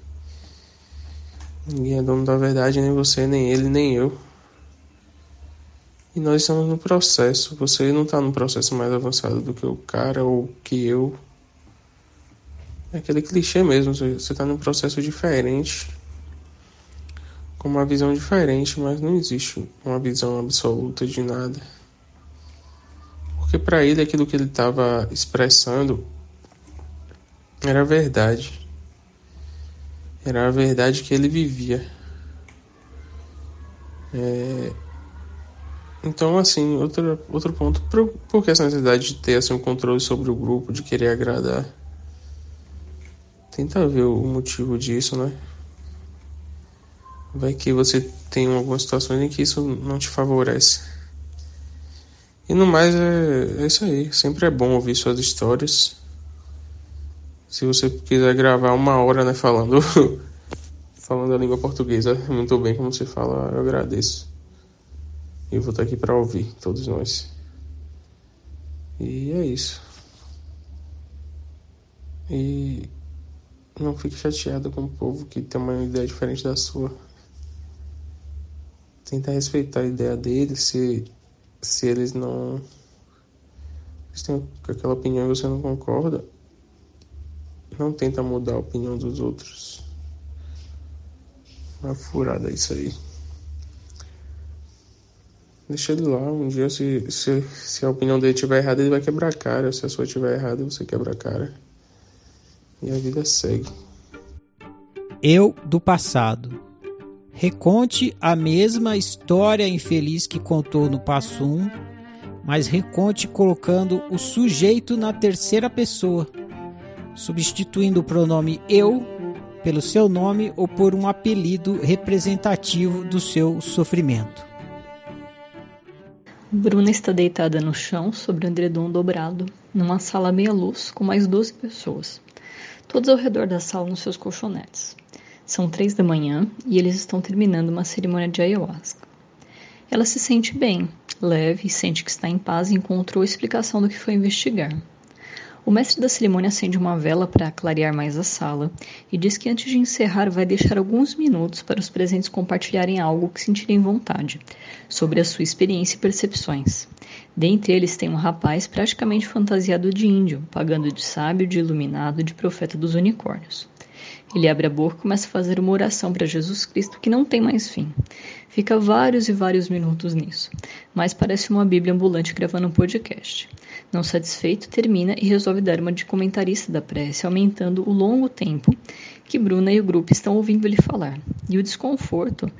G: Ninguém é dono da verdade, nem você, nem ele, nem eu. E nós estamos no processo. Você não está no processo mais avançado do que o cara ou que eu. É aquele clichê mesmo. Você está num processo diferente. Uma visão diferente, mas não existe uma visão absoluta de nada. Porque para ele aquilo que ele estava expressando era verdade. Era a verdade que ele vivia. É... Então, assim, outro, outro ponto, por, por que essa necessidade de ter assim, um controle sobre o grupo, de querer agradar? Tenta ver o motivo disso, né? Vai que você tem algumas situações em que isso não te favorece. E no mais é, é isso aí. Sempre é bom ouvir suas histórias. Se você quiser gravar uma hora, né, falando falando a língua portuguesa muito bem como você fala, eu agradeço. E vou estar aqui para ouvir todos nós. E é isso. E não fique chateado com o povo que tem uma ideia diferente da sua. Tenta respeitar a ideia deles, se se eles não. Eles têm aquela opinião e você não concorda, não tenta mudar a opinião dos outros. Uma furada isso aí. Deixa ele lá, um dia se, se, se a opinião dele estiver errada, ele vai quebrar a cara. Se a sua estiver errada, você quebra a cara. E a vida segue.
A: Eu do passado. Reconte a mesma história infeliz que contou no passo 1, mas reconte colocando o sujeito na terceira pessoa, substituindo o pronome eu pelo seu nome ou por um apelido representativo do seu sofrimento.
B: Bruna está deitada no chão sobre um edredom dobrado, numa sala meia luz com mais 12 pessoas, todos ao redor da sala nos seus colchonetes. São três da manhã e eles estão terminando uma cerimônia de ayahuasca. Ela se sente bem, leve sente que está em paz e encontrou a explicação do que foi investigar. O mestre da cerimônia acende uma vela para clarear mais a sala e diz que antes de encerrar vai deixar alguns minutos para os presentes compartilharem algo que sentirem vontade sobre a sua experiência e percepções. Dentre eles tem um rapaz praticamente fantasiado de índio, pagando de sábio, de iluminado, de profeta dos unicórnios. Ele abre a boca e começa a fazer uma oração para Jesus Cristo que não tem mais fim. Fica vários e vários minutos nisso, mas parece uma Bíblia ambulante gravando um podcast. Não satisfeito, termina e resolve dar uma de comentarista da prece, aumentando o longo tempo que Bruna e o grupo estão ouvindo ele falar, e o desconforto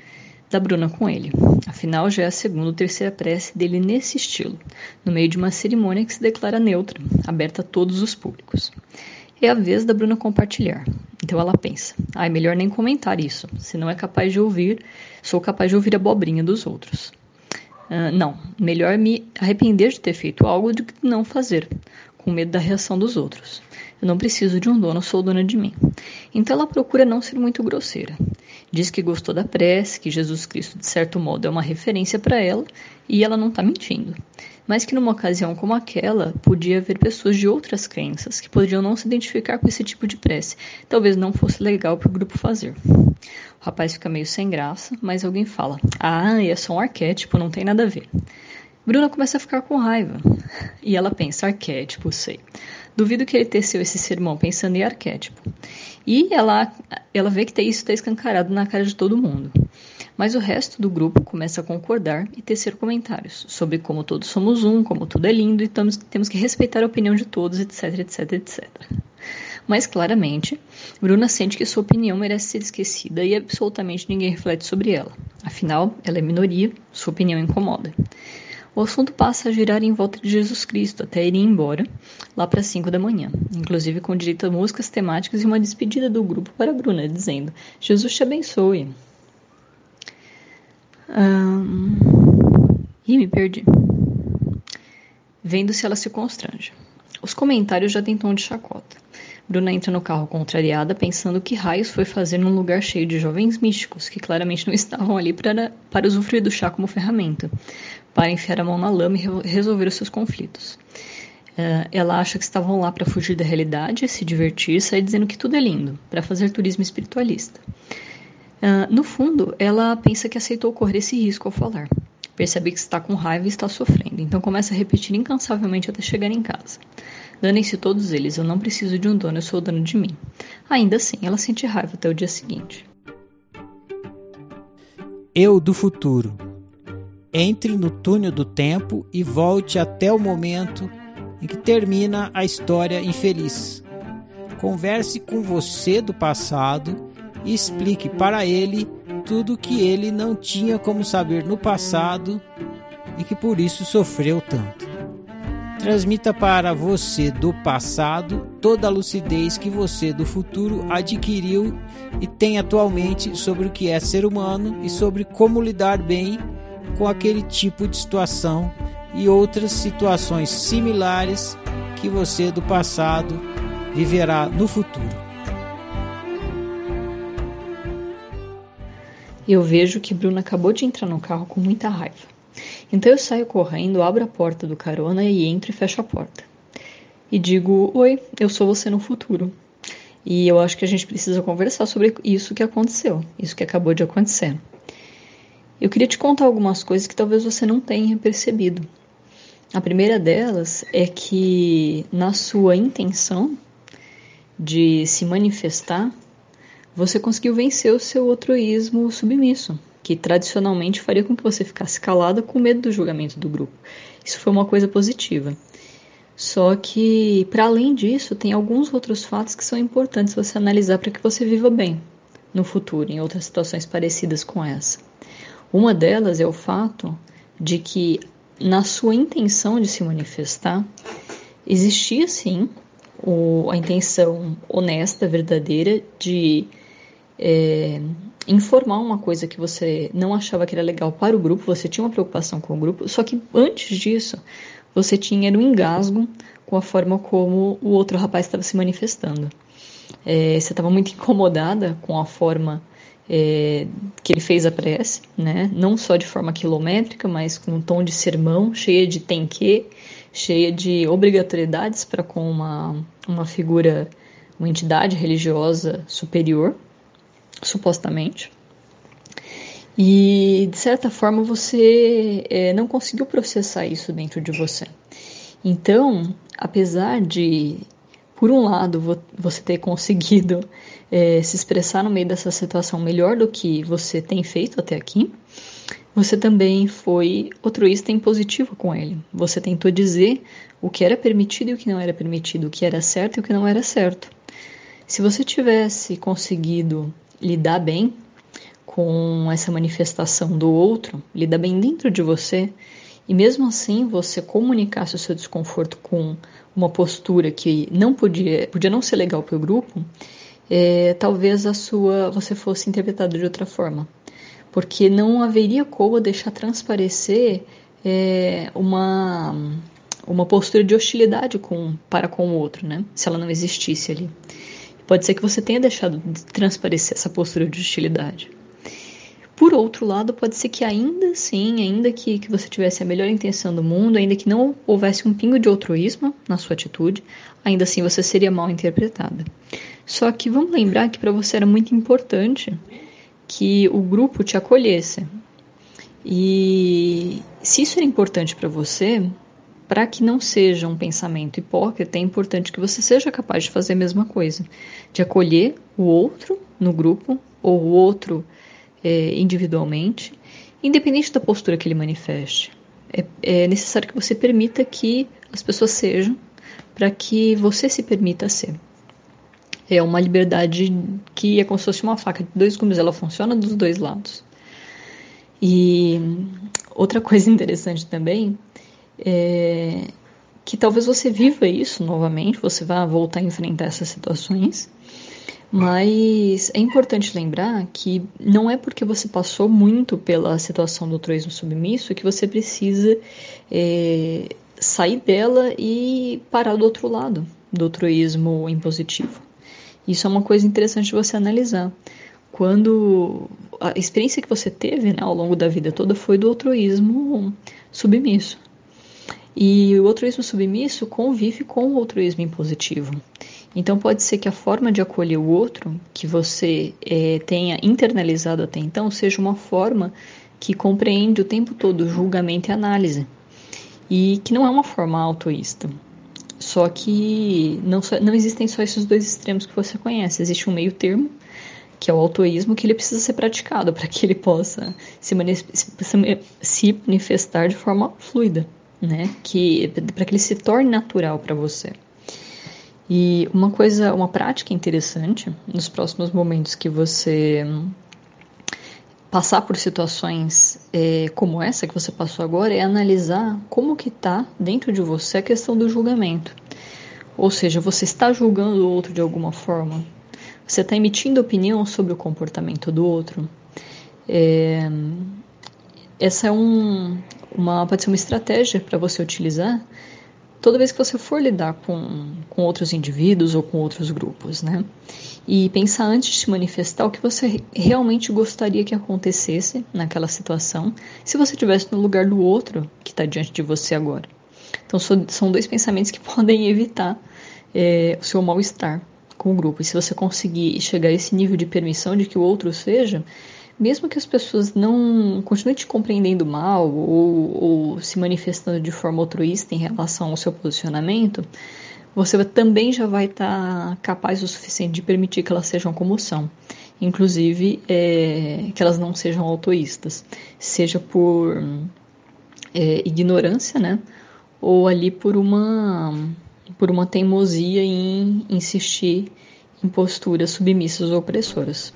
B: da Bruna com ele. Afinal, já é a segunda ou terceira prece dele nesse estilo, no meio de uma cerimônia que se declara neutra, aberta a todos os públicos. É a vez da Bruna compartilhar. Então ela pensa: ah, é melhor nem comentar isso, se não é capaz de ouvir, sou capaz de ouvir a abobrinha dos outros. Uh, não, melhor me arrepender de ter feito algo do que não fazer, com medo da reação dos outros. Eu não preciso de um dono, sou dona de mim. Então ela procura não ser muito grosseira. Diz que gostou da prece, que Jesus Cristo, de certo modo, é uma referência para ela e ela não está mentindo mas que numa ocasião como aquela podia haver pessoas de outras crenças que poderiam não se identificar com esse tipo de prece. Talvez não fosse legal para o grupo fazer. O rapaz fica meio sem graça, mas alguém fala: Ah, é só um arquétipo, não tem nada a ver. Bruna começa a ficar com raiva. E ela pensa: arquétipo, sei. Duvido que ele teceu esse sermão pensando em arquétipo. E ela, ela vê que isso está escancarado na cara de todo mundo mas o resto do grupo começa a concordar e tecer comentários sobre como todos somos um, como tudo é lindo e tamos, temos que respeitar a opinião de todos, etc, etc, etc. Mas claramente, Bruna sente que sua opinião merece ser esquecida e absolutamente ninguém reflete sobre ela. Afinal, ela é minoria, sua opinião incomoda. O assunto passa a girar em volta de Jesus Cristo até ir embora, lá para 5 da manhã, inclusive com direito a músicas temáticas e uma despedida do grupo para Bruna, dizendo: Jesus te abençoe. Um... Ih, me perdi. Vendo se ela se constrange. Os comentários já têm tom de chacota. Bruna entra no carro contrariada, pensando que raios foi fazer num lugar cheio de jovens místicos, que claramente não estavam ali para, para usufruir do chá como ferramenta, para enfiar a mão na lama e resolver os seus conflitos. Uh, ela acha que estavam lá para fugir da realidade, se divertir sair dizendo que tudo é lindo, para fazer turismo espiritualista. Uh, no fundo, ela pensa que aceitou correr esse risco ao falar. Percebe que está com raiva e está sofrendo, então começa a repetir incansavelmente até chegar em casa. Danem-se todos eles, eu não preciso de um dono, eu sou o dono de mim. Ainda assim, ela sente raiva até o dia seguinte.
A: Eu do futuro. Entre no túnel do tempo e volte até o momento em que termina a história infeliz. Converse com você do passado e explique para ele tudo que ele não tinha como saber no passado e que por isso sofreu tanto. Transmita para você do passado toda a lucidez que você do futuro adquiriu e tem atualmente sobre o que é ser humano e sobre como lidar bem com aquele tipo de situação e outras situações similares que você do passado viverá no futuro.
B: Eu vejo que Bruna acabou de entrar no carro com muita raiva. Então eu saio correndo, abro a porta do carona e entro e fecho a porta. E digo: Oi, eu sou você no futuro. E eu acho que a gente precisa conversar sobre isso que aconteceu, isso que acabou de acontecer. Eu queria te contar algumas coisas que talvez você não tenha percebido. A primeira delas é que, na sua intenção de se manifestar, você conseguiu vencer o seu altruísmo submisso, que tradicionalmente faria com que você ficasse calada com medo do julgamento do grupo. Isso foi uma coisa positiva. Só que, para além disso, tem alguns outros fatos que são importantes você analisar para que você viva bem no futuro, em outras situações parecidas com essa. Uma delas é o fato de que, na sua intenção de se manifestar, existia sim o, a intenção honesta, verdadeira de é, informar uma coisa que você não achava que era legal para o grupo, você tinha uma preocupação com o grupo, só que antes disso você tinha um engasgo com a forma como o outro rapaz estava se manifestando. É, você estava muito incomodada com a forma é, que ele fez a prece, né? Não só de forma quilométrica, mas com um tom de sermão, cheia de tenque, cheia de obrigatoriedades para com uma, uma figura, uma entidade religiosa superior, supostamente. E de certa forma você é, não conseguiu processar isso dentro de você. Então, apesar de, por um lado, você ter conseguido é, se expressar no meio dessa situação melhor do que você tem feito até aqui, você também foi altruísta e positivo com ele. Você tentou dizer o que era permitido e o que não era permitido, o que era certo e o que não era certo. Se você tivesse conseguido lidar bem com essa manifestação do outro, lidar bem dentro de você, e mesmo assim você comunicasse o seu desconforto com uma postura que não podia, podia não ser legal para o grupo, é, talvez a sua você fosse interpretado de outra forma porque não haveria como deixar transparecer é, uma, uma postura de hostilidade com, para com o outro, né? Se ela não existisse ali. Pode ser que você tenha deixado de transparecer essa postura de hostilidade. Por outro lado, pode ser que ainda assim, ainda que, que você tivesse a melhor intenção do mundo, ainda que não houvesse um pingo de altruísmo na sua atitude, ainda assim você seria mal interpretada. Só que vamos lembrar que para você era muito importante que o grupo te acolhesse. E se isso era importante para você, para que não seja um pensamento hipócrita, é importante que você seja capaz de fazer a mesma coisa, de acolher o outro no grupo ou o outro é, individualmente, independente da postura que ele manifeste. É, é necessário que você permita que as pessoas sejam, para que você se permita ser. É uma liberdade que é como se fosse uma faca de dois gumes, ela funciona dos dois lados. E outra coisa interessante também é que talvez você viva isso novamente, você vá voltar a enfrentar essas situações, mas é importante lembrar que não é porque você passou muito pela situação do altruísmo submisso que você precisa é, sair dela e parar do outro lado, do altruísmo impositivo. Isso é uma coisa interessante de você analisar. Quando a experiência que você teve né, ao longo da vida toda foi do altruísmo submisso. E o altruísmo submisso convive com o altruísmo impositivo. Então pode ser que a forma de acolher o outro que você é, tenha internalizado até então seja uma forma que compreende o tempo todo julgamento e análise. E que não é uma forma autoísta. Só que não, não existem só esses dois extremos que você conhece. Existe um meio termo, que é o autoísmo, que ele precisa ser praticado para que ele possa se, se manifestar de forma fluida, né? Que para que ele se torne natural para você. E uma coisa, uma prática interessante nos próximos momentos que você passar por situações é, como essa que você passou agora é analisar como que está dentro de você a questão do julgamento. Ou seja, você está julgando o outro de alguma forma? Você está emitindo opinião sobre o comportamento do outro? É, essa é um, uma, pode ser uma estratégia para você utilizar toda vez que você for lidar com, com outros indivíduos ou com outros grupos, né? E pensar antes de se manifestar o que você realmente gostaria que acontecesse naquela situação, se você estivesse no lugar do outro que está diante de você agora. Então, são dois pensamentos que podem evitar é, o seu mal-estar com o grupo. E se você conseguir chegar a esse nível de permissão de que o outro seja, mesmo que as pessoas não continuem te compreendendo mal ou, ou se manifestando de forma altruísta em relação ao seu posicionamento, você também já vai estar tá capaz o suficiente de permitir que elas sejam como são. Inclusive, é, que elas não sejam autoístas, seja por é, ignorância, né? Ou ali por uma, por uma teimosia em insistir em posturas submissas ou opressoras.